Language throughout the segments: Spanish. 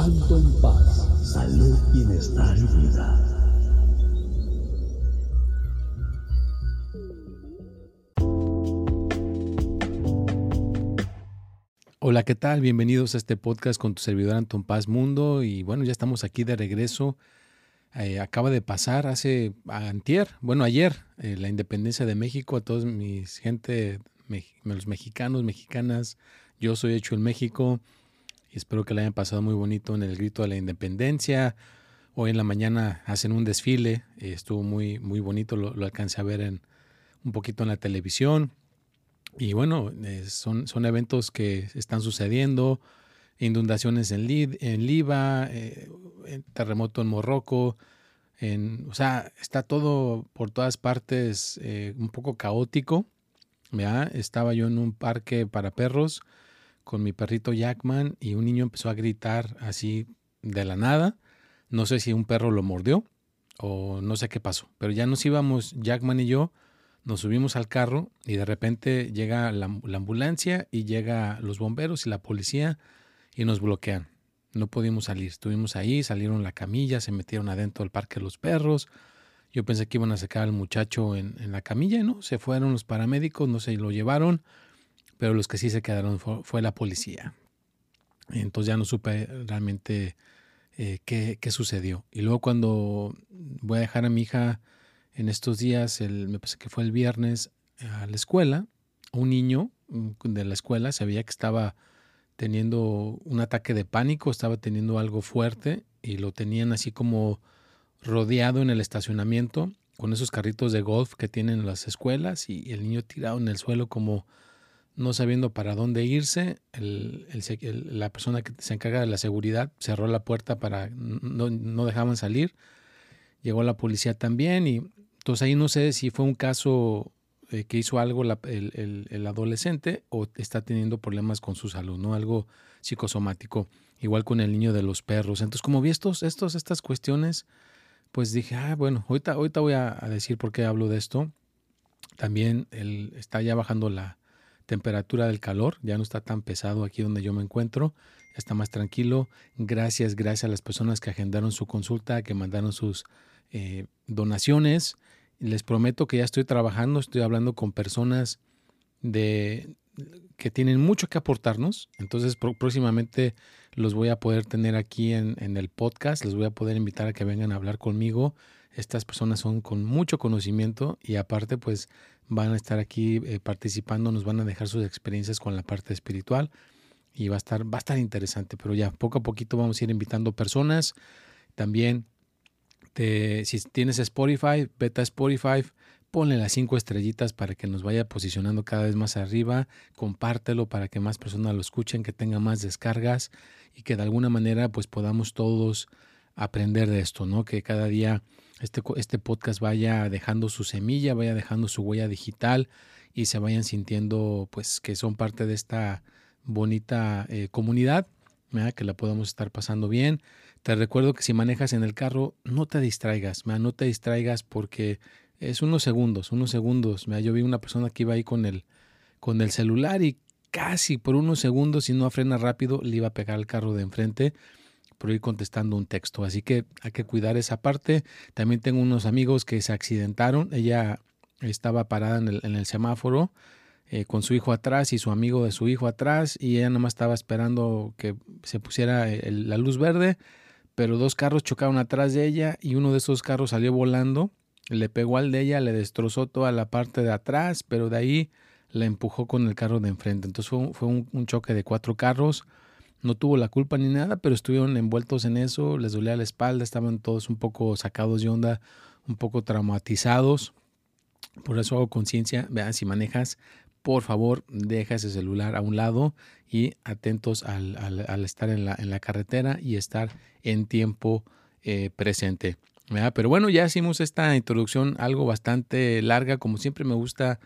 Alto en paz, salud, bienestar y vida. Hola, ¿qué tal? Bienvenidos a este podcast con tu servidor Anton Paz Mundo. Y bueno, ya estamos aquí de regreso. Eh, acaba de pasar hace antier, bueno, ayer, eh, la independencia de México. A todos mis gente, los mexicanos, mexicanas, yo soy hecho en México. Y espero que la hayan pasado muy bonito en el grito de la independencia. Hoy en la mañana hacen un desfile. Eh, estuvo muy, muy bonito. Lo, lo alcancé a ver en, un poquito en la televisión. Y bueno, eh, son, son eventos que están sucediendo, inundaciones en, Lid, en Liba, eh, terremoto en Morroco, en, o sea, está todo por todas partes eh, un poco caótico. Estaba yo en un parque para perros con mi perrito Jackman y un niño empezó a gritar así de la nada. No sé si un perro lo mordió o no sé qué pasó, pero ya nos íbamos Jackman y yo nos subimos al carro y de repente llega la, ambulancia y llega los bomberos y la policía y nos bloquean. No pudimos salir. Estuvimos ahí, salieron la camilla, se metieron adentro del parque los perros. Yo pensé que iban a sacar al muchacho en, la camilla, ¿no? Se fueron los paramédicos, no se lo llevaron, pero los que sí se quedaron fue, la policía. Entonces ya no supe realmente eh, qué, qué sucedió. Y luego cuando voy a dejar a mi hija en estos días, el, me parece que fue el viernes, a la escuela, un niño mm, de la escuela se que estaba teniendo un ataque de pánico, estaba teniendo algo fuerte y lo tenían así como rodeado en el estacionamiento con esos carritos de golf que tienen las escuelas y el niño tirado en el suelo como no sabiendo para dónde irse. la persona que se encarga de la seguridad cerró la puerta para no, no dejaban salir. Llegó la policía también y entonces ahí no sé si fue un caso eh, que hizo algo el, adolescente o está teniendo problemas con su salud, ¿no? Algo psicosomático. Igual con el niño de los perros. Entonces, como vi estos, estos, estas cuestiones, pues dije, ah, bueno, ahorita, ahorita voy a, decir por qué hablo de esto. También el, está ya bajando la temperatura del calor, ya no está tan pesado aquí donde yo me encuentro, está más tranquilo. Gracias, gracias a las personas que agendaron su consulta, que mandaron sus eh, donaciones. Les prometo que ya estoy trabajando, estoy hablando con personas de, que tienen mucho que aportarnos. Entonces próximamente los voy a poder tener aquí en, el podcast, les voy a poder invitar a que vengan a hablar conmigo. Estas personas son con mucho conocimiento y aparte pues van a estar aquí eh, participando, nos van a dejar sus experiencias con la parte espiritual y va a estar, va a estar interesante, pero ya poco a poquito vamos a ir invitando personas. También si tienes Spotify, beta Spotify, ponle las cinco estrellitas para que nos vaya posicionando cada vez más arriba, compártelo para que más personas lo escuchen, que tenga más descargas y que de alguna manera pues podamos todos aprender de esto, ¿no? Que cada día este, este podcast vaya dejando su semilla, vaya dejando su huella digital y se vayan sintiendo pues que son parte de esta bonita eh, comunidad, que la podamos estar pasando bien. Te recuerdo que si manejas en el carro, no te distraigas, no te distraigas porque es unos segundos, unos segundos. Yo vi una persona que iba ahí con el, con el celular y casi por unos segundos, si no frena rápido, le iba a pegar al carro de enfrente por ir contestando un texto. Así que hay que cuidar esa parte. También tengo unos amigos que se accidentaron. Ella estaba parada en el, semáforo eh, con su hijo atrás y su amigo de su hijo atrás y ella nada más estaba esperando que se pusiera la luz verde pero dos carros chocaron atrás de ella y uno de esos carros salió volando, le pegó al de ella, le destrozó toda la parte de atrás, pero de ahí la empujó con el carro de enfrente. Entonces fue un, choque de cuatro carros. No tuvo la culpa ni nada, pero estuvieron envueltos en eso, les dolía la espalda, estaban todos un poco sacados de onda, un poco traumatizados. Por eso hago conciencia, vean, si manejas, por favor, deja ese celular a un lado y atentos al, estar en la, en la, carretera y estar en tiempo eh, presente. Pero bueno, ya hicimos esta introducción algo bastante larga, como siempre me gusta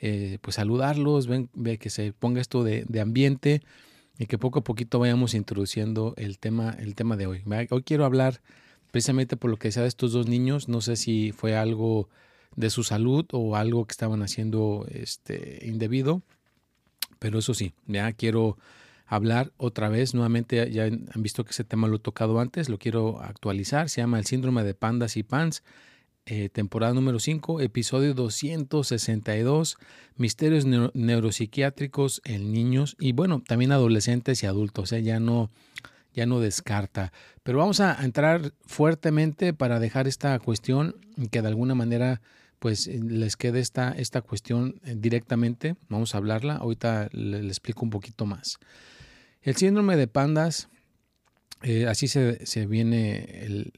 eh, pues saludarlos, ven, que se ponga esto de, ambiente y que poco a poquito vayamos introduciendo el tema, el tema de hoy. Hoy quiero hablar precisamente por lo que sea de estos dos niños, no sé si fue algo de su salud o algo que estaban haciendo este, indebido, pero eso sí, ya quiero hablar otra vez, nuevamente ya han visto que ese tema lo he tocado antes, lo quiero actualizar, se llama el síndrome de pandas y pans, eh, temporada número 5, episodio 262, misterios neuropsiquiátricos en niños y bueno, también adolescentes y adultos, ¿eh? ya no ya no descarta. Pero vamos a entrar fuertemente para dejar esta cuestión que de alguna manera pues les quede esta, esta cuestión eh, directamente. Vamos a hablarla. Ahorita le explico un poquito más. El síndrome de pandas, eh, así se, se viene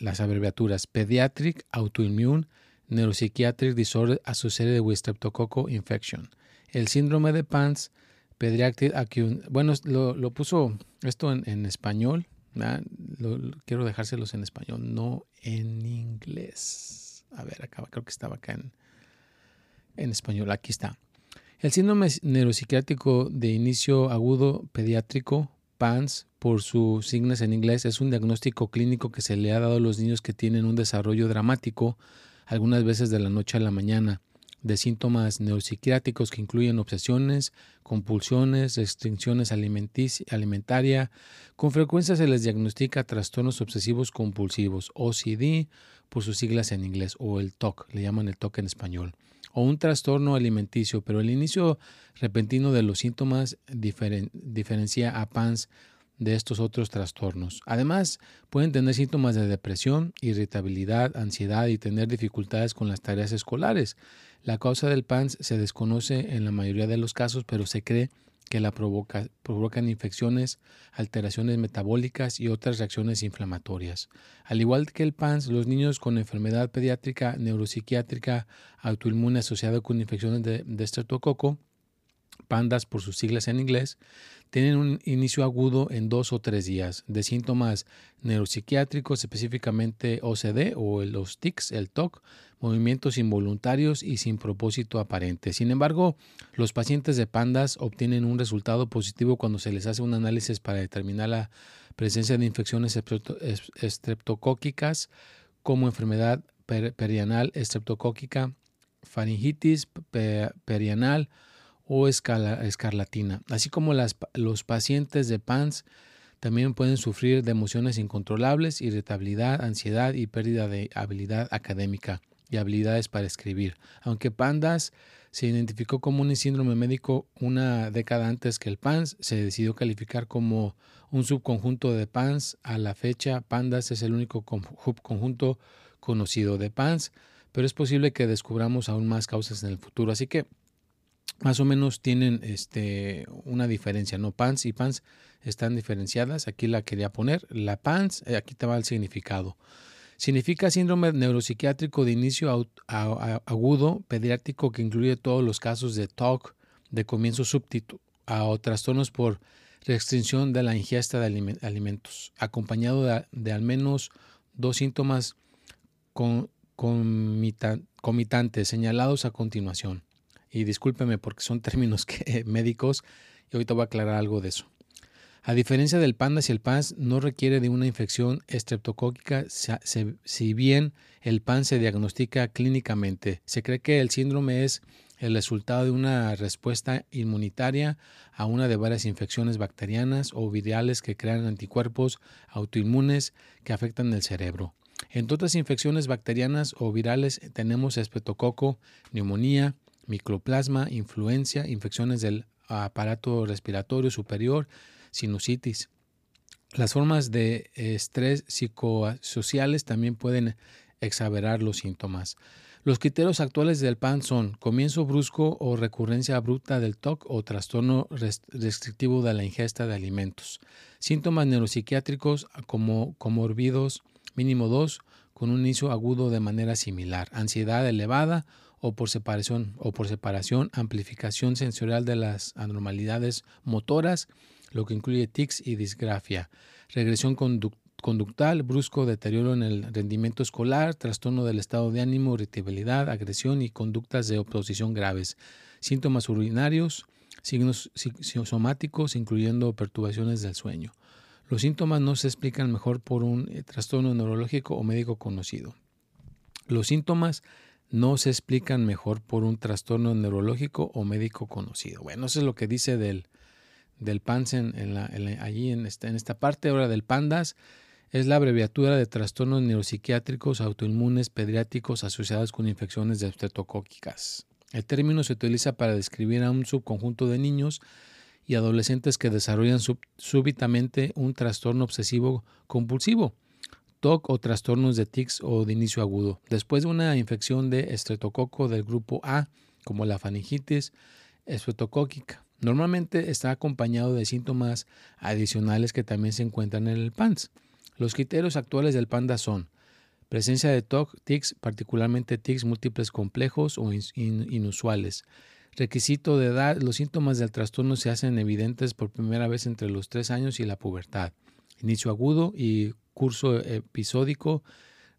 las abreviaturas, Pediatric Autoimmune Neuropsychiatric Disorder Associated with Streptococcus Infection. El síndrome de PANS, Pediatric Acute, bueno, lo, puso esto en, español, quiero dejárselos en español, no en inglés. A ver, acá creo que estaba acá en, en español, aquí está. El síndrome neuropsiquiátrico de inicio agudo pediátrico, PANS, por sus signos en inglés, es un diagnóstico clínico que se le ha dado a los niños que tienen un desarrollo dramático, algunas veces de la noche a la mañana, de síntomas neuropsiquiátricos que incluyen obsesiones, compulsiones, restricciones alimentaria. Con frecuencia se les diagnostica trastornos obsesivos compulsivos, OCD, por sus siglas en inglés, o el TOC, le llaman el TOC en español o un trastorno alimenticio, pero el inicio repentino de los síntomas diferencia a PANS de estos otros trastornos. Además, pueden tener síntomas de depresión, irritabilidad, ansiedad y tener dificultades con las tareas escolares. La causa del PANS se desconoce en la mayoría de los casos, pero se cree que la provoca, provocan infecciones, alteraciones metabólicas y otras reacciones inflamatorias. Al igual que el PANS, los niños con enfermedad pediátrica neuropsiquiátrica autoinmune asociada con infecciones de, de PANDAS por sus siglas en inglés, tienen un inicio agudo en dos o tres días de síntomas neuropsiquiátricos, específicamente OCD o los TICs, el TOC, movimientos involuntarios y sin propósito aparente. Sin embargo, los pacientes de pandas obtienen un resultado positivo cuando se les hace un análisis para determinar la presencia de infecciones estreptocóquicas como enfermedad perianal estreptocóquica, faringitis perianal, o escarlatina, así como los pacientes de PANS también pueden sufrir de emociones incontrolables, irritabilidad, ansiedad y pérdida de habilidad académica y habilidades para escribir. Aunque PANDAS se identificó como un síndrome médico una década antes que el PANS, se decidió calificar como un subconjunto de PANS. A la fecha, PANDAS es el único conjunto conocido de PANS, pero es posible que descubramos aún más causas en el futuro. Así que más o menos tienen este, una diferencia, ¿no? PANS y PANS están diferenciadas. Aquí la quería poner. La PANS, eh, aquí te va el significado. Significa síndrome neuropsiquiátrico de inicio agudo pediátrico que incluye todos los casos de TOC de comienzo súbdito o trastornos por restricción de la ingesta de alimentos, acompañado de, al menos dos síntomas comitantes señalados a continuación y discúlpeme porque son términos médicos y ahorita voy a aclarar algo de eso. A diferencia del PANDAS y el PANS, no requiere de una infección estreptocóquica, si bien el PAN se diagnostica clínicamente. Se cree que el síndrome es el resultado de una respuesta inmunitaria a una de varias infecciones bacterianas o virales que crean anticuerpos autoinmunes que afectan el cerebro. Entre otras infecciones bacterianas o virales tenemos estreptococo, neumonía, microplasma, influencia, infecciones del aparato respiratorio superior, sinusitis. Las formas de estrés psicosociales también pueden exagerar los síntomas. Los criterios actuales del PAN son comienzo brusco o recurrencia abrupta del TOC o trastorno restrictivo de la ingesta de alimentos. Síntomas neuropsiquiátricos como comorbidos mínimo 2 con un inicio agudo de manera similar. Ansiedad elevada o por separación o por separación, amplificación sensorial de las anormalidades motoras, lo que incluye tics y disgrafia. Regresión conductal, brusco deterioro en el rendimiento escolar, trastorno del estado de ánimo, irritabilidad, agresión y conductas de oposición graves, síntomas urinarios, signos somáticos, incluyendo perturbaciones del sueño. Los síntomas no se explican mejor por un eh, trastorno neurológico o médico conocido. Los síntomas no se explican mejor por un trastorno neurológico o médico conocido. Bueno, eso es lo que dice del, del en, allí en esta, en esta parte. Ahora del PANDAS es la abreviatura de trastornos neuropsiquiátricos autoinmunes pediátricos asociados con infecciones de estreptocóquicas. El término se utiliza para describir a un subconjunto de niños y adolescentes que desarrollan súbitamente un trastorno obsesivo compulsivo, TOC o trastornos de tics o de inicio agudo, después de una infección de estreptococo del grupo A, como la faringitis estreptocóquica. Normalmente está acompañado de síntomas adicionales que también se encuentran en el PANS. Los criterios actuales del panda son presencia de TOC, tics, particularmente tics múltiples complejos o inusuales. Requisito de edad, los síntomas del trastorno se hacen evidentes por primera vez entre los 3 años y la pubertad. Inicio agudo y curso episódico,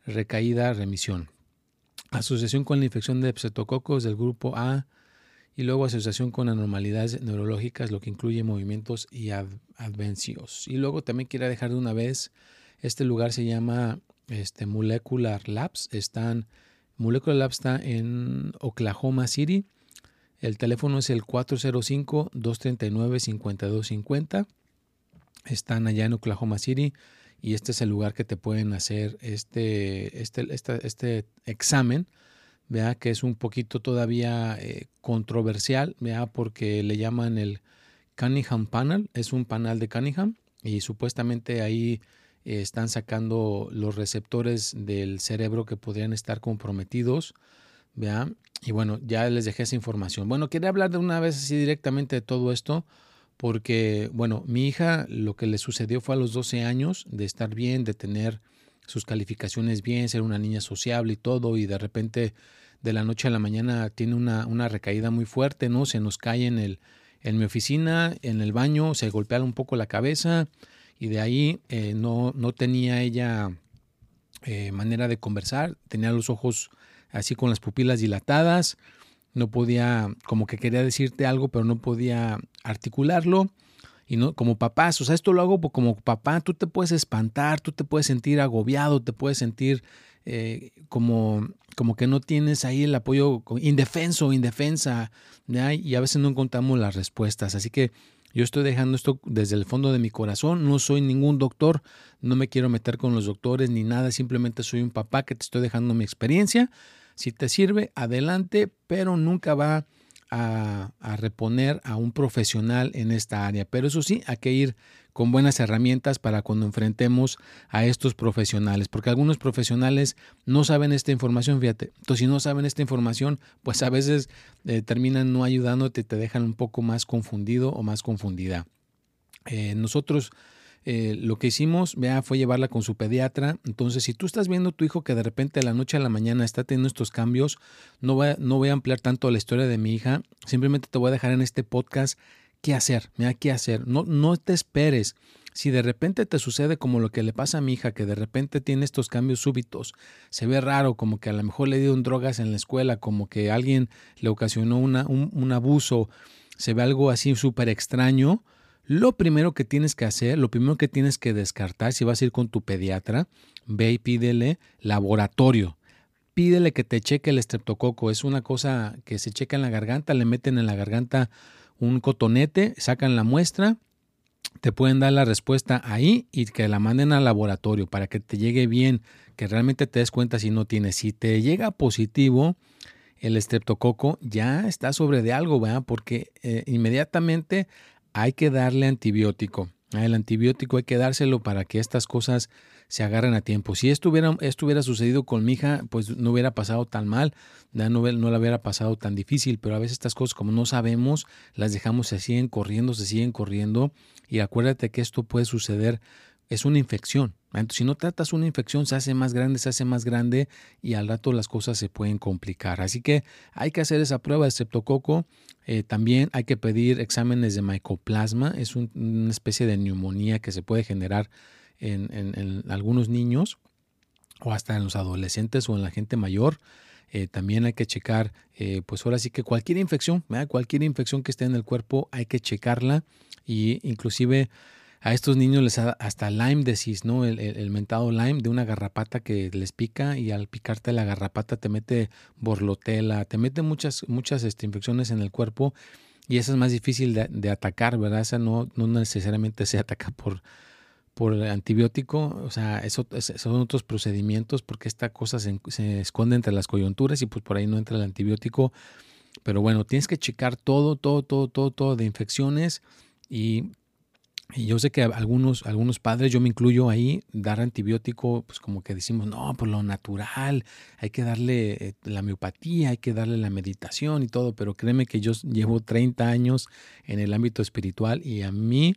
recaída, remisión. Asociación con la infección de pseudococos del grupo A y luego asociación con anormalidades neurológicas, lo que incluye movimientos y advencios. Y luego también quiero dejar de una vez este lugar se llama este, Molecular Labs. Están, Molecular Labs está en Oklahoma City. El teléfono es el 405-239-5250. Están allá en Oklahoma City y este es el lugar que te pueden hacer este, este, este examen. Vea que es un poquito todavía eh, controversial, vea porque le llaman el Cunningham Panel, es un panel de Cunningham y supuestamente ahí están sacando los receptores del cerebro que podrían estar comprometidos. ¿vean? Y bueno, ya les dejé esa información. Bueno, quería hablar de una vez así directamente de todo esto, porque, bueno, mi hija lo que le sucedió fue a los 12 años de estar bien, de tener sus calificaciones bien, ser una niña sociable y todo, y de repente de la noche a la mañana tiene una, una recaída muy fuerte, ¿no? Se nos cae en, el, en mi oficina, en el baño, se golpea un poco la cabeza, y de ahí eh, no, no, tenía ella eh, manera de conversar, tenía los ojos así con las pupilas dilatadas, no podía, como que quería decirte algo, pero no podía articularlo. Y no, como papás, o sea, esto lo hago como papá, tú te puedes espantar, tú te puedes sentir agobiado, te puedes sentir eh, como, como que no tienes ahí el apoyo indefenso, indefensa, y a veces no encontramos las respuestas. Así que yo estoy dejando esto desde el fondo de mi corazón. No soy ningún doctor, no me quiero meter con los doctores ni nada. Simplemente soy un papá que te estoy dejando mi experiencia. Si te sirve, adelante, pero nunca va a, reponer a un profesional en esta área. Pero eso sí, hay que ir con buenas herramientas para cuando enfrentemos a estos profesionales, porque algunos profesionales no saben esta información, fíjate. Entonces, si no saben esta información, pues a veces eh, terminan no ayudándote, te dejan un poco más confundido o más confundida. Eh, nosotros eh, lo que hicimos, vea, fue llevarla con su pediatra. Entonces, si tú estás viendo a tu hijo que de repente de la noche a la mañana está teniendo estos cambios, no voy, a, no voy a ampliar tanto la historia de mi hija. Simplemente te voy a dejar en este podcast qué hacer, mira qué hacer. No, no te esperes. Si de repente te sucede como lo que le pasa a mi hija, que de repente tiene estos cambios súbitos, se ve raro, como que a lo mejor le dieron drogas en la escuela, como que alguien le ocasionó una, un, un abuso, se ve algo así súper extraño, lo primero que tienes que hacer, lo primero que tienes que descartar, si vas a ir con tu pediatra, ve y pídele laboratorio. Pídele que te cheque el estreptococo. Es una cosa que se checa en la garganta, le meten en la garganta un cotonete, sacan la muestra, te pueden dar la respuesta ahí y que la manden al laboratorio para que te llegue bien, que realmente te des cuenta si no tienes. Si te llega positivo el estreptococo, ya está sobre de algo, ¿verdad? Porque eh, inmediatamente hay que darle antibiótico. El antibiótico hay que dárselo para que estas cosas se agarren a tiempo. Si esto hubiera, esto hubiera sucedido con mi hija, pues no hubiera pasado tan mal, no, no la hubiera pasado tan difícil, pero a veces estas cosas como no sabemos, las dejamos, se siguen corriendo, se siguen corriendo y acuérdate que esto puede suceder, es una infección. Entonces, si no tratas una infección, se hace más grande, se hace más grande y al rato las cosas se pueden complicar. Así que hay que hacer esa prueba de streptococo. Eh, también hay que pedir exámenes de mycoplasma. Es una especie de neumonía que se puede generar en, algunos niños o hasta en los adolescentes o en la gente mayor. Eh, también hay que checar, eh, pues ahora sí que cualquier infección, cualquier infección que esté en el cuerpo hay que checarla y inclusive a estos niños les da hasta Lyme disease, ¿no? El, mentado Lyme de una garrapata que les pica y al picarte la garrapata te mete borlotela, te mete muchas, muchas este, infecciones en el cuerpo y esa es más difícil de, atacar, ¿verdad? Esa no, no necesariamente se ataca por, por el antibiótico, o sea, eso, son otros procedimientos porque esta cosa se, se, esconde entre las coyunturas y pues por ahí no entra el antibiótico. Pero bueno, tienes que checar todo, todo, todo, todo, todo de infecciones y y yo sé que algunos, algunos padres, yo me incluyo ahí, dar antibiótico, pues como que decimos, no, por lo natural, hay que darle eh, la miopatía, hay que darle la meditación y todo, pero créeme que yo llevo 30 años en el ámbito espiritual y a mí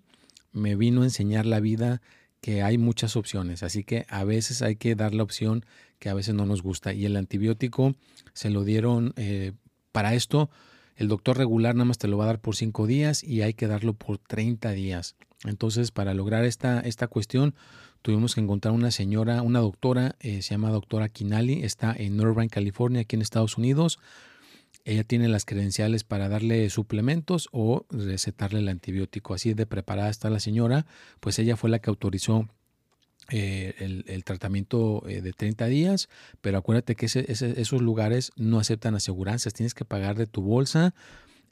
me vino a enseñar la vida que hay muchas opciones, así que a veces hay que dar la opción que a veces no nos gusta. Y el antibiótico se lo dieron eh, para esto, el doctor regular nada más te lo va a dar por 5 días y hay que darlo por 30 días. Entonces, para lograr esta, esta cuestión, tuvimos que encontrar una señora, una doctora, eh, se llama doctora Kinali, está en Irvine, California, aquí en Estados Unidos. Ella tiene las credenciales para darle suplementos o recetarle el antibiótico. Así de preparada está la señora, pues ella fue la que autorizó eh, el, tratamiento eh, de 30 días, pero acuérdate que esos lugares no aceptan aseguranzas, tienes que pagar de tu bolsa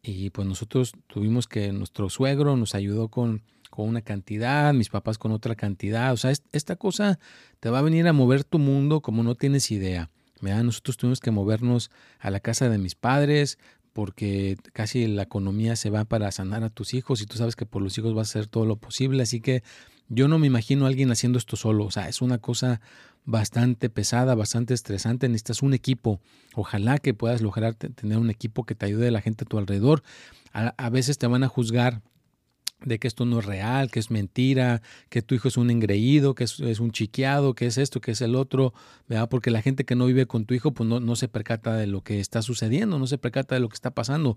y pues nosotros tuvimos que, nuestro suegro nos ayudó con con una cantidad, mis papás con otra cantidad. O sea, esta cosa te va a venir a mover tu mundo como no tienes idea. Nosotros tuvimos que movernos a la casa de mis padres porque casi la economía se va para sanar a tus hijos y tú sabes que por los hijos vas a hacer todo lo posible. Así que yo no me imagino a alguien haciendo esto solo. O sea, es una cosa bastante pesada, bastante estresante. Necesitas un equipo. Ojalá que puedas lograr tener un equipo que te ayude a la gente a tu alrededor. a veces te van a juzgar de que esto no es real, que es mentira, que tu hijo es un engreído, que es, un chiqueado, que es esto, que es el otro, ¿verdad? Porque la gente que no vive con tu hijo, pues no, no se percata de lo que está sucediendo, no se percata de lo que está pasando.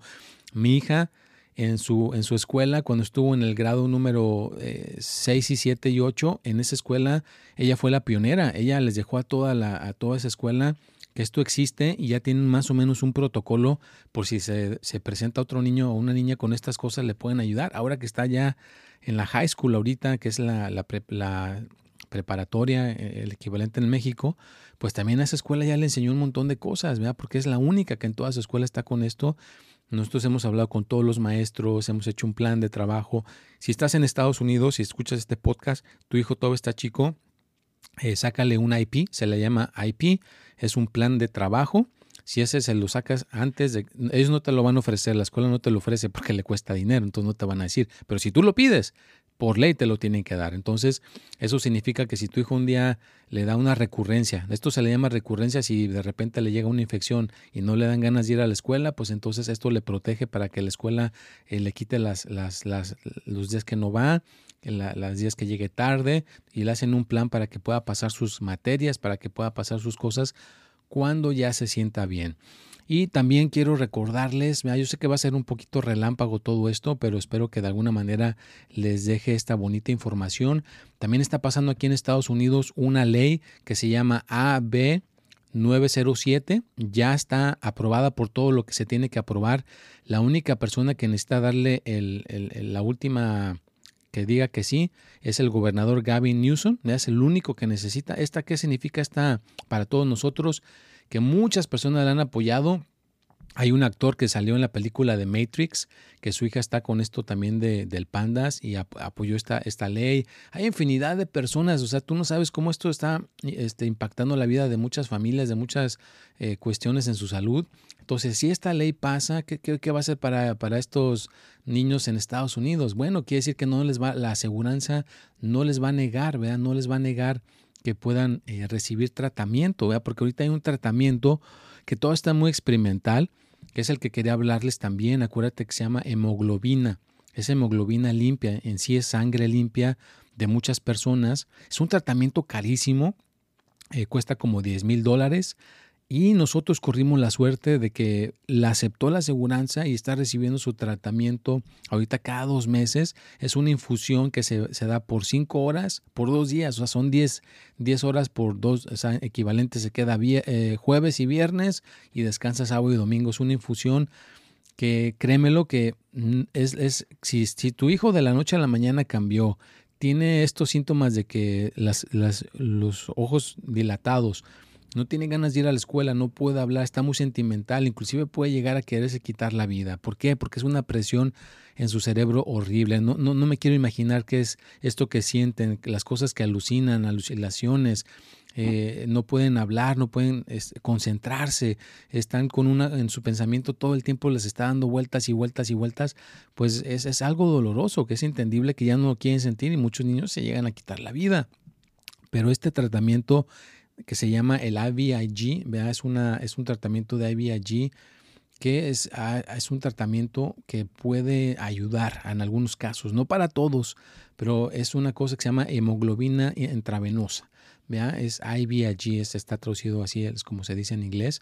Mi hija en su, en su escuela, cuando estuvo en el grado número 6 eh, y 7 y 8, en esa escuela, ella fue la pionera, ella les dejó a toda, la, a toda esa escuela que esto existe y ya tienen más o menos un protocolo por si se, presenta otro niño o una niña con estas cosas, le pueden ayudar. Ahora que está ya en la high school ahorita, que es la, la, preparatoria, eh, el equivalente en México, pues también a esa escuela ya le enseñó un montón de cosas, ¿verdad? Porque es la única que en toda su escuela está con esto. Nosotros hemos hablado con todos los maestros, hemos hecho un plan de trabajo. Si estás en Estados Unidos y escuchas este podcast, tu hijo todavía está chico, eh, sácale un IP, se le llama IP, es un plan de trabajo. Si ese se lo sacas antes de... Ellos no te lo van a ofrecer, la escuela no te lo ofrece porque le cuesta dinero, entonces no te van a decir. Pero si tú lo pides, por ley te lo tienen que dar. Entonces, eso significa que si tu hijo un día le da una recurrencia, esto se le llama recurrencia si de repente le llega una infección y no le dan ganas de ir a la escuela, pues entonces esto le protege para que la escuela eh, le quite las, las, las, los días que no va las días que llegue tarde y le hacen un plan para que pueda pasar sus materias, para que pueda pasar sus cosas cuando ya se sienta bien. Y también quiero recordarles, yo sé que va a ser un poquito relámpago todo esto, pero espero que de alguna manera les deje esta bonita información. También está pasando aquí en Estados Unidos una ley que se llama AB 907 ya está aprobada por todo lo que se tiene que aprobar. La única persona que necesita darle la última que diga que sí es el gobernador Gavin Newsom, es el único que necesita. ¿Esta qué significa esta para todos nosotros? Que muchas personas la han apoyado hay un actor que salió en la película de Matrix, que su hija está con esto también de, del Pandas y apoyó esta, esta ley. Hay infinidad de personas, o sea, tú no sabes cómo esto está este, impactando la vida de muchas familias, de muchas eh, cuestiones en su salud. Entonces, si esta ley pasa, ¿qué, qué, va a ser para, para, estos niños en Estados Unidos? Bueno, quiere decir que no les va, la aseguranza no les va a negar, ¿verdad? No les va a negar que puedan eh, recibir tratamiento, porque ahorita hay un tratamiento que todo está muy experimental, que es el que quería hablarles también. Acuérdate que se llama hemoglobina. Es hemoglobina limpia, en sí es sangre limpia de muchas personas. Es un tratamiento carísimo, eh, cuesta como 10 mil dólares. Y nosotros corrimos la suerte de que la aceptó la aseguranza y está recibiendo su tratamiento ahorita cada dos meses. Es una infusión que se, da por cinco horas, por dos días, o sea, son 10, horas por dos, o sea, equivalente se queda eh, jueves y viernes y descansa sábado y domingo. Es una infusión que créemelo que mm, es, es si, si tu hijo de la noche a la mañana cambió, tiene estos síntomas de que las, las, los ojos dilatados, no tiene ganas de ir a la escuela, no puede hablar, está muy sentimental, inclusive puede llegar a quererse quitar la vida. ¿Por qué? Porque es una presión en su cerebro horrible. No, no, no me quiero imaginar qué es esto que sienten, las cosas que alucinan, alucinaciones, eh, no pueden hablar, no pueden concentrarse, están con una en su pensamiento todo el tiempo les está dando vueltas y vueltas y vueltas, pues es, es algo doloroso, que es entendible que ya no lo quieren sentir y muchos niños se llegan a quitar la vida. Pero este tratamiento que se llama el IVIG, Es, una, es un tratamiento de IVIG que es, ah, es, un tratamiento que puede ayudar en algunos casos, no para todos, pero es una cosa que se llama hemoglobina intravenosa. Es IVIG, está traducido así, es como se dice en inglés.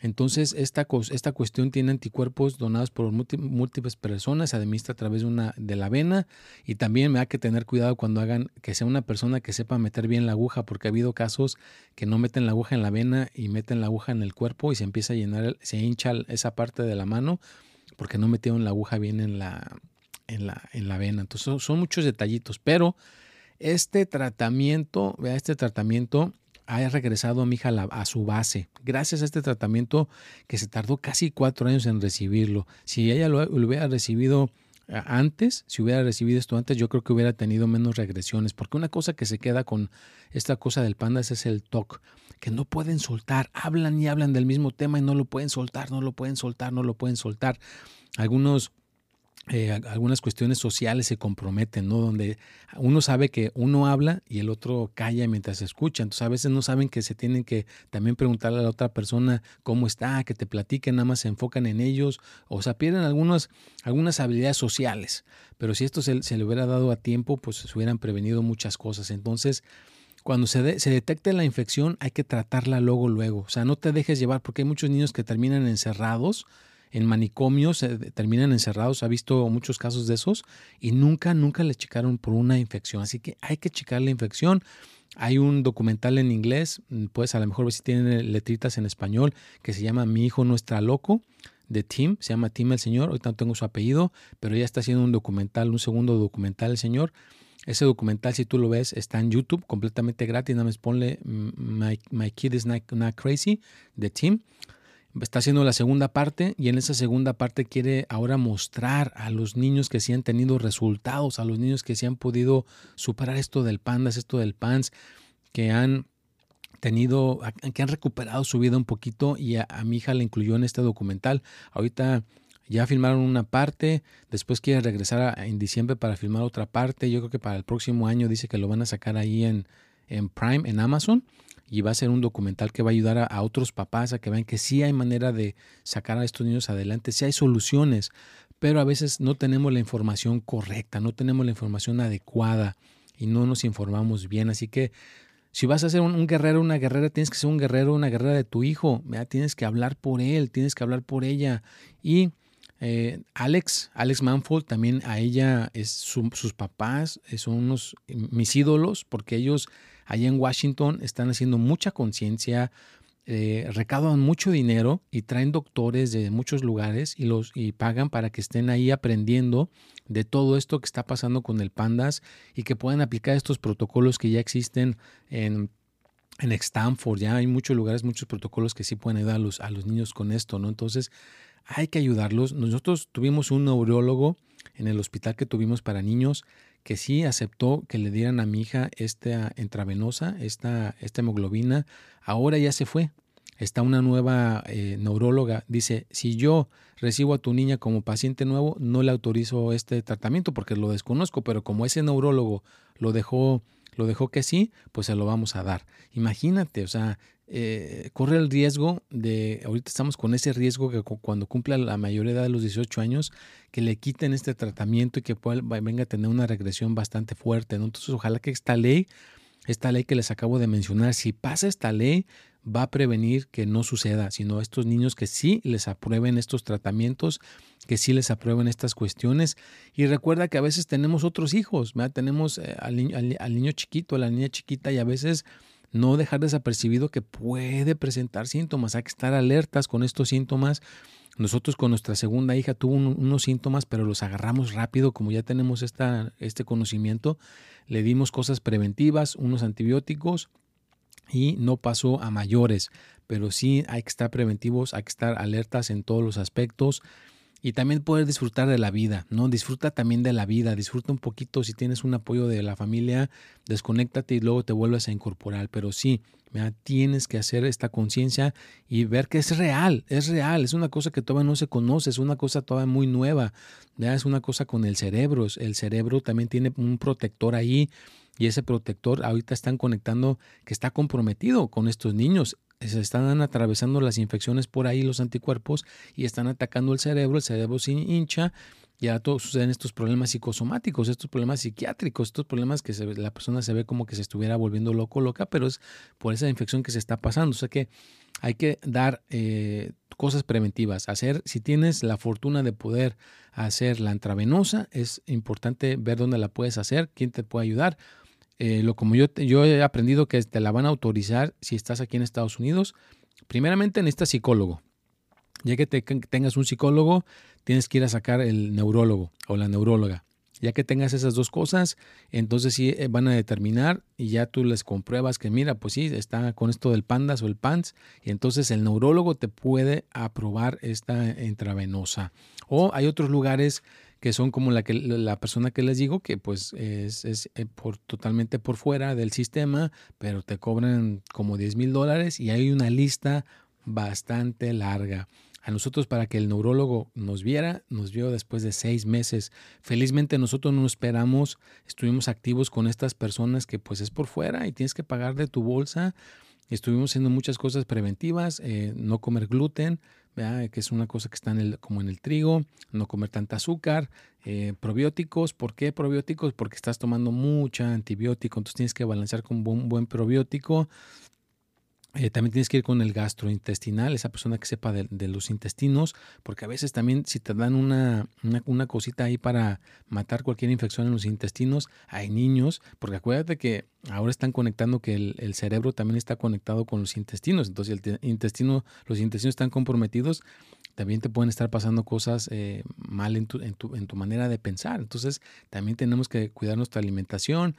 Entonces, esta, esta cuestión tiene anticuerpos donados por múltiples personas, se administra a través de, una, de la vena y también me da que tener cuidado cuando hagan que sea una persona que sepa meter bien la aguja, porque ha habido casos que no meten la aguja en la vena y meten la aguja en el cuerpo y se empieza a llenar, se hincha esa parte de la mano porque no metieron la aguja bien en la, en la, en la vena. Entonces, son muchos detallitos, pero este tratamiento, vea, este tratamiento ha regresado a mi hija a, su base, gracias a este tratamiento que se tardó casi cuatro años en recibirlo. Si ella lo, hubiera recibido eh, antes, si hubiera recibido esto antes, yo creo que hubiera tenido menos regresiones, porque una cosa que se queda con esta cosa del panda es el TOC, que no pueden soltar, hablan y hablan del mismo tema y no lo pueden soltar, no lo pueden soltar, no lo pueden soltar. Algunos eh, algunas cuestiones sociales se comprometen, ¿no? Donde uno sabe que uno habla y el otro calla mientras escucha. Entonces a veces no saben que se tienen que también preguntarle a la otra persona cómo está, que te platiquen, nada más se enfocan en ellos, o sea, pierden algunas, algunas habilidades sociales. Pero si esto se, le hubiera dado a tiempo, pues se hubieran prevenido muchas cosas. Entonces, cuando se, se detecte la infección, hay que tratarla luego, luego. O sea, no te dejes llevar, porque hay muchos niños que terminan encerrados en manicomios, terminan encerrados, ha visto muchos casos de esos y nunca, nunca le checaron por una infección. Así que hay que checar la infección. Hay un documental en inglés, pues a lo mejor ver si tienen letritas en español, que se llama Mi hijo no está loco, de Tim, se llama Tim el Señor, ahorita no tengo su apellido, pero ya está haciendo un documental, un segundo documental el Señor. Ese documental, si tú lo ves, está en YouTube completamente gratis. Nada más ponle My, My Kid is not, not Crazy de Tim está haciendo la segunda parte y en esa segunda parte quiere ahora mostrar a los niños que sí han tenido resultados, a los niños que sí han podido superar esto del pandas, esto del pans, que han tenido, que han recuperado su vida un poquito y a, mi hija la incluyó en este documental. Ahorita ya filmaron una parte, después quiere regresar en diciembre para filmar otra parte. Yo creo que para el próximo año dice que lo van a sacar ahí en, en Prime, en Amazon y va a ser un documental que va a ayudar a, otros papás a que vean que sí hay manera de sacar a estos niños adelante, sí hay soluciones, pero a veces no tenemos la información correcta, no tenemos la información adecuada y no nos informamos bien. Así que si vas a ser un, guerrero, una guerrera, tienes que ser un guerrero, una guerrera de tu hijo, tienes que hablar por él, tienes que hablar por ella. Y eh, Alex, Alex Manfold, también a ella, es sus papás son unos mis ídolos porque ellos allá en Washington están haciendo mucha conciencia, eh, recaudan mucho dinero y traen doctores de muchos lugares y los y pagan para que estén ahí aprendiendo de todo esto que está pasando con el pandas y que puedan aplicar estos protocolos que ya existen en en Stanford ya hay muchos lugares, muchos protocolos que sí pueden ayudar a los, a los niños con esto, ¿no? Entonces hay que ayudarlos. Nosotros tuvimos un neurólogo en el hospital que tuvimos para niños que sí aceptó que le dieran a mi hija esta intravenosa, esta, esta hemoglobina. Ahora ya se fue. Está una nueva eh, neuróloga. Dice, si yo recibo a tu niña como paciente nuevo, no le autorizo este tratamiento porque lo desconozco, pero como ese neurólogo lo dejó lo dejó que sí, pues se lo vamos a dar. Imagínate, o sea, eh, corre el riesgo de, ahorita estamos con ese riesgo que cuando cumpla la mayoría de los 18 años, que le quiten este tratamiento y que pueda, venga a tener una regresión bastante fuerte. Entonces, ojalá que esta ley, esta ley que les acabo de mencionar, si pasa esta ley, va a prevenir que no suceda, sino estos niños que sí les aprueben estos tratamientos, que sí les aprueben estas cuestiones. Y recuerda que a veces tenemos otros hijos, tenemos eh, al niño chiquito, a la niña chiquita y a veces no dejar desapercibido que puede presentar síntomas. Hay que estar alertas con estos síntomas. Nosotros con nuestra segunda hija tuvo unos síntomas, pero los agarramos rápido, como ya tenemos esta, este conocimiento. Le dimos cosas preventivas, unos antibióticos y no pasó a mayores. Pero sí hay que estar preventivos, hay que estar alertas en todos los aspectos y también poder disfrutar de la vida, ¿no? Disfruta también de la vida, disfruta un poquito, si tienes un apoyo de la familia, desconéctate y luego te vuelves a incorporar, pero sí, tienes que hacer esta conciencia y ver que es real, es real, es una cosa que todavía no se conoce, es una cosa todavía muy nueva, es una cosa con el cerebro, el cerebro también tiene un protector ahí y ese protector ahorita están conectando que está comprometido con estos niños se están atravesando las infecciones por ahí, los anticuerpos, y están atacando el cerebro, el cerebro se hincha, y ahora todo suceden estos problemas psicosomáticos, estos problemas psiquiátricos, estos problemas que la persona se ve como que se estuviera volviendo loco, loca, pero es por esa infección que se está pasando. O sea que hay que dar eh, cosas preventivas. Hacer, si tienes la fortuna de poder hacer la intravenosa, es importante ver dónde la puedes hacer, quién te puede ayudar. Eh, lo como yo, yo he aprendido que te la van a autorizar si estás aquí en Estados Unidos. Primeramente necesitas psicólogo. Ya que tengas un psicólogo, tienes que ir a sacar el neurólogo o la neuróloga. Ya que tengas esas dos cosas, entonces sí eh, van a determinar y ya tú les compruebas que mira, pues sí, está con esto del pandas o el PANS y entonces el neurólogo te puede aprobar esta intravenosa. O hay otros lugares que son como la, que, la persona que les digo, que pues es, es eh, por, totalmente por fuera del sistema, pero te cobran como 10 mil dólares y hay una lista bastante larga. A nosotros para que el neurólogo nos viera, nos vio después de seis meses. Felizmente nosotros no esperamos, estuvimos activos con estas personas que pues es por fuera y tienes que pagar de tu bolsa. Estuvimos haciendo muchas cosas preventivas, eh, no comer gluten, que es una cosa que está en el, como en el trigo, no comer tanta azúcar, eh, probióticos. ¿Por qué probióticos? Porque estás tomando mucha antibiótico, entonces tienes que balancear con un buen probiótico. Eh, también tienes que ir con el gastrointestinal, esa persona que sepa de, los intestinos, porque a veces también si te dan una, una, cosita ahí para matar cualquier infección en los intestinos, hay niños, porque acuérdate que ahora están conectando que el, cerebro también está conectado con los intestinos, entonces el intestino, los intestinos están comprometidos, también te pueden estar pasando cosas eh, mal en tu, en, tu, en tu manera de pensar, entonces también tenemos que cuidar nuestra alimentación,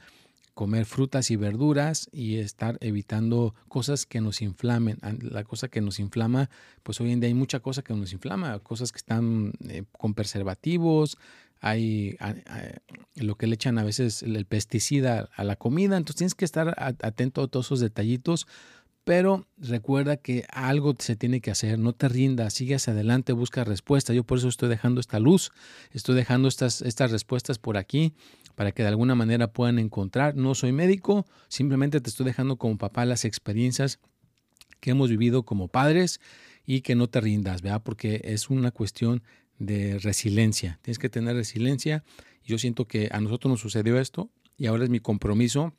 comer frutas y verduras y estar evitando cosas que nos inflamen. La cosa que nos inflama, pues hoy en día hay mucha cosa que nos inflama, cosas que están eh, con preservativos, hay lo que le echan a veces el, pesticida a la comida, entonces tienes que estar atento a todos esos detallitos. Pero recuerda que algo se tiene que hacer, no te rindas, sigue hacia adelante, busca respuesta. Yo por eso estoy dejando esta luz, estoy dejando estas, estas respuestas por aquí para que de alguna manera puedan encontrar. No soy médico, simplemente te estoy dejando como papá las experiencias que hemos vivido como padres y que no te rindas, ¿verdad? Porque es una cuestión de resiliencia. Tienes que tener resiliencia. Yo siento que a nosotros nos sucedió esto y ahora es mi compromiso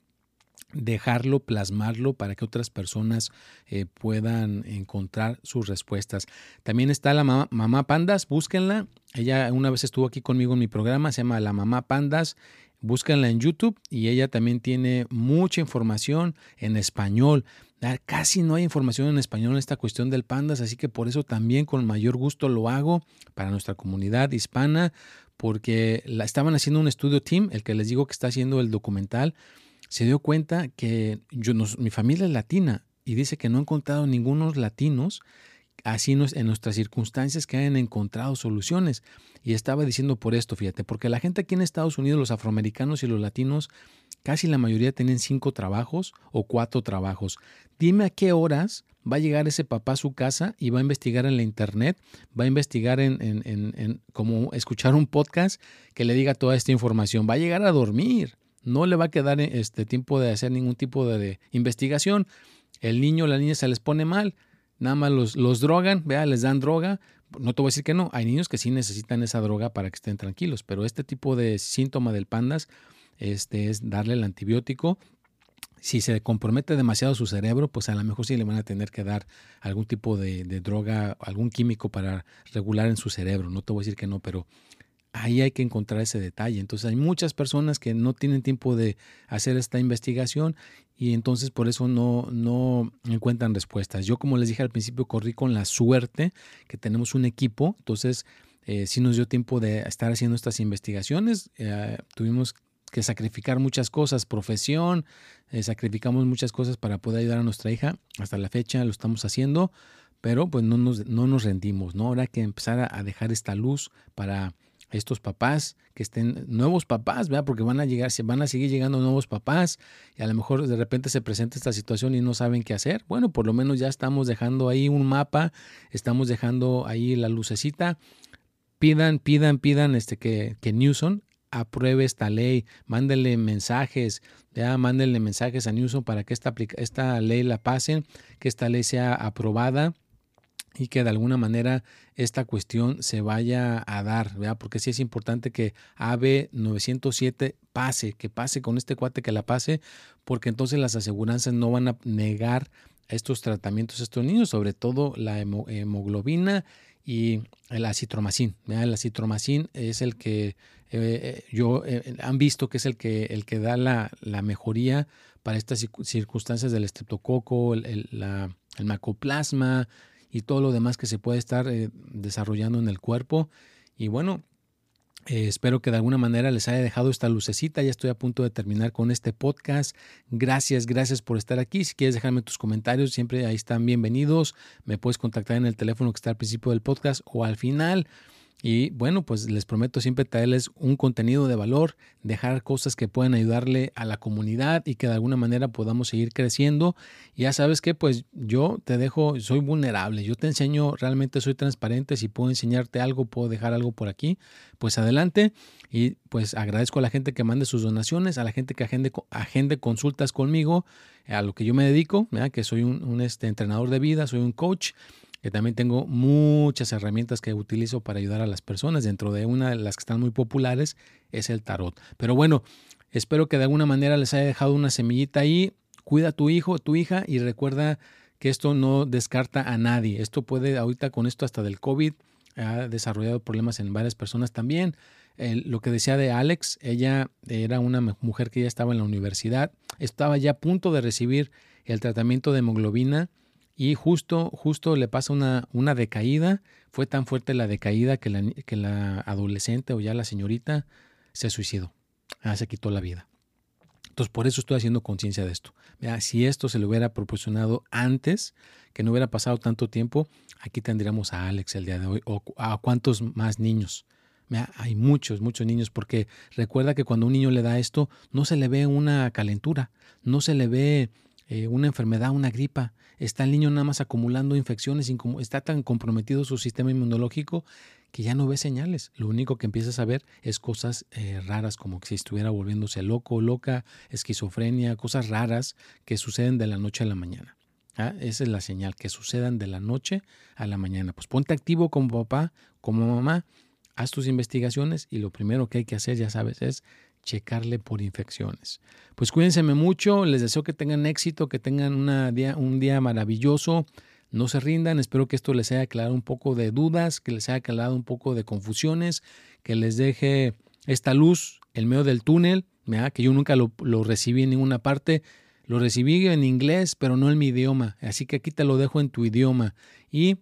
dejarlo, plasmarlo para que otras personas eh, puedan encontrar sus respuestas. También está la mamá, mamá, Pandas, búsquenla. Ella una vez estuvo aquí conmigo en mi programa, se llama La Mamá Pandas. Búsquenla en YouTube y ella también tiene mucha información en español. Ah, casi no hay información en español en esta cuestión del pandas, así que por eso también con mayor gusto lo hago para nuestra comunidad hispana, porque la, estaban haciendo un estudio team, el que les digo que está haciendo el documental, se dio cuenta que yo, mi familia es latina y dice que no ha encontrado ningunos latinos así en nuestras circunstancias que hayan encontrado soluciones. Y estaba diciendo por esto, fíjate, porque la gente aquí en Estados Unidos, los afroamericanos y los latinos, casi la mayoría tienen cinco trabajos o cuatro trabajos. Dime a qué horas va a llegar ese papá a su casa y va a investigar en la internet, va a investigar en, en, en, como escuchar un podcast que le diga toda esta información. Va a llegar a dormir No le va a quedar este tiempo de hacer ningún tipo de, investigación. El niño o la niña se les pone mal, nada más los, los drogan, vea, les dan droga. No te voy a decir que no, hay niños que sí necesitan esa droga para que estén tranquilos, pero este tipo de síntoma del pandas este, es darle el antibiótico si se compromete demasiado su cerebro, pues a lo mejor sí le van a tener que dar algún tipo de, droga, algún químico para regular en su cerebro. No te voy a decir que no, pero ahí hay que encontrar ese detalle. Entonces hay muchas personas que no tienen tiempo de hacer esta investigación y entonces por eso no, no encuentran respuestas. Yo como les dije al principio corrí con la suerte que tenemos un equipo, entonces eh, sí nos dio tiempo de estar haciendo estas investigaciones. Eh, tuvimos que sacrificar muchas cosas, profesión, eh, sacrificamos muchas cosas para poder ayudar a nuestra hija. Hasta la fecha lo estamos haciendo, pero pues no nos, no nos rendimos, ¿no? Ahora que empezar a, dejar esta luz para estos papás que estén nuevos papás, ¿verdad? Porque van a llegar, van a seguir llegando nuevos papás y a lo mejor de repente se presenta esta situación y no saben qué hacer. Bueno, por lo menos ya estamos dejando ahí un mapa, estamos dejando ahí la lucecita. Pidan, pidan, pidan este que, que Newsom apruebe esta ley, mándenle mensajes, ya mándenle mensajes a Newsom para que esta, esta ley la pasen, que esta ley sea aprobada y que de alguna manera esta cuestión se vaya a dar, ¿verdad? porque sí es importante que AB 907 pase, que pase con este cuate que la pase, porque entonces las aseguranzas no van a negar estos tratamientos a estos niños, sobre todo la hemoglobina y el acitromacin. El acitromacin es el que eh, eh, yo eh, han visto que es el que, el que da la, mejoría para estas circunstancias del estreptococo, el, el, macoplasma y todo lo demás que se puede estar desarrollando en el cuerpo. Y bueno, eh, espero que de alguna manera les haya dejado esta lucecita. Ya estoy a punto de terminar con este podcast. Gracias, gracias por estar aquí. Si quieres dejarme tus comentarios, siempre ahí están bienvenidos. Me puedes contactar en el teléfono que está al principio del podcast o al final. Y bueno, pues les prometo siempre traerles un contenido de valor, dejar cosas que puedan ayudarle a la comunidad y que de alguna manera podamos seguir creciendo. Ya sabes que pues yo te dejo, soy vulnerable, yo te enseño, realmente soy transparente, si puedo enseñarte algo, puedo dejar algo por aquí, pues adelante. Y pues agradezco a la gente que mande sus donaciones, a la gente que agende, agende consultas conmigo, a lo que yo me dedico, que soy un, un este, entrenador de vida, soy un coach que también tengo muchas herramientas que utilizo para ayudar a las personas. Dentro de una de las que están muy populares es el tarot. Pero bueno, espero que de alguna manera les haya dejado una semillita ahí. Cuida a tu hijo, tu hija y recuerda que esto no descarta a nadie. Esto puede, ahorita con esto hasta del COVID, ha desarrollado problemas en varias personas también. lo que decía de Alex, ella era una mujer que ya estaba en la universidad, estaba ya a punto de recibir el tratamiento de hemoglobina y justo, justo le pasa una, una decaída. Fue tan fuerte la decaída que la, que la adolescente o ya la señorita se suicidó. Ah, se quitó la vida. Entonces, por eso estoy haciendo conciencia de esto. si esto se le hubiera proporcionado antes, que no hubiera pasado tanto tiempo, aquí tendríamos a Alex el día de hoy, o a cuántos más niños. hay muchos, muchos niños, porque recuerda que cuando un niño le da esto, no se le ve una calentura, no se le ve eh, una enfermedad, una gripa, está el niño nada más acumulando infecciones, está tan comprometido su sistema inmunológico que ya no ve señales. Lo único que empieza a ver es cosas eh, raras, como que si estuviera volviéndose loco, loca, esquizofrenia, cosas raras que suceden de la noche a la mañana. ¿ah? Esa es la señal, que sucedan de la noche a la mañana. Pues ponte activo como papá, como mamá, haz tus investigaciones y lo primero que hay que hacer, ya sabes, es checarle por infecciones. Pues cuídense mucho, les deseo que tengan éxito, que tengan un día maravilloso. No se rindan, espero que esto les haya aclarado un poco de dudas, que les haya aclarado un poco de confusiones, que les deje esta luz en medio del túnel, que yo nunca lo, lo recibí en ninguna parte. Lo recibí en inglés, pero no en mi idioma. Así que aquí te lo dejo en tu idioma. Y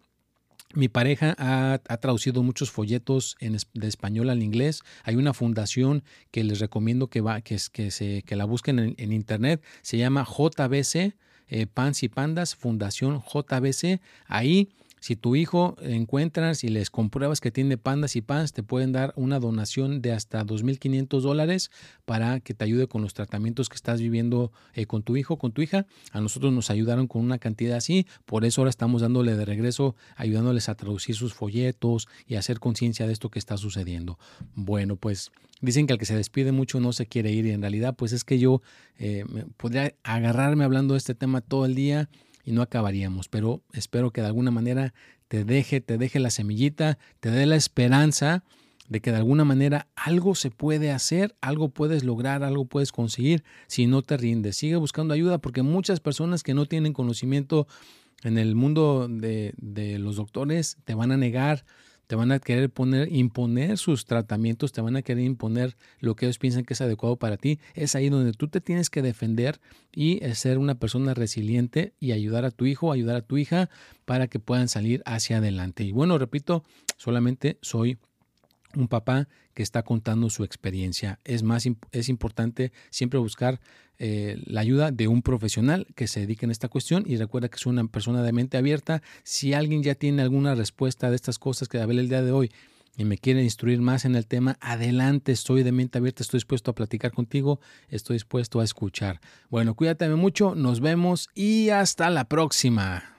mi pareja ha, traducido muchos folletos de español al inglés. Hay una fundación que les recomiendo que, va, que, que, se, que la busquen en, internet. Se llama JBC, eh, Pans y Pandas, Fundación JBC. Ahí Si tu hijo encuentras y les compruebas que tiene pandas y pans, te pueden dar una donación de hasta 2.500 dólares para que te ayude con los tratamientos que estás viviendo eh, con tu hijo, con tu hija. A nosotros nos ayudaron con una cantidad así, por eso ahora estamos dándole de regreso, ayudándoles a traducir sus folletos y hacer conciencia de esto que está sucediendo. Bueno, pues dicen que el que se despide mucho no se quiere ir y en realidad pues es que yo eh, podría agarrarme hablando de este tema todo el día y no acabaríamos, pero espero que de alguna manera te deje, te deje la semillita, te dé la esperanza de que de alguna manera algo se puede hacer, algo puedes lograr, algo puedes conseguir si no te rindes. Sigue buscando ayuda porque muchas personas que no tienen conocimiento en el mundo de, de los doctores te van a negar, te van a querer poner, imponer sus tratamientos, te van a querer imponer lo que ellos piensan que es adecuado para ti. Es ahí donde tú te tienes que defender y ser una persona resiliente y ayudar a tu hijo, ayudar a tu hija para que puedan salir hacia adelante. Y bueno, repito, solamente soy un papá que está contando su experiencia. Es más, es importante siempre buscar eh, la ayuda de un profesional que se dedique en esta cuestión y recuerda que es una persona de mente abierta. Si alguien ya tiene alguna respuesta de estas cosas que ver el día de hoy y me quiere instruir más en el tema, adelante, estoy de mente abierta, estoy dispuesto a platicar contigo, estoy dispuesto a escuchar. Bueno, cuídate mucho, nos vemos y hasta la próxima.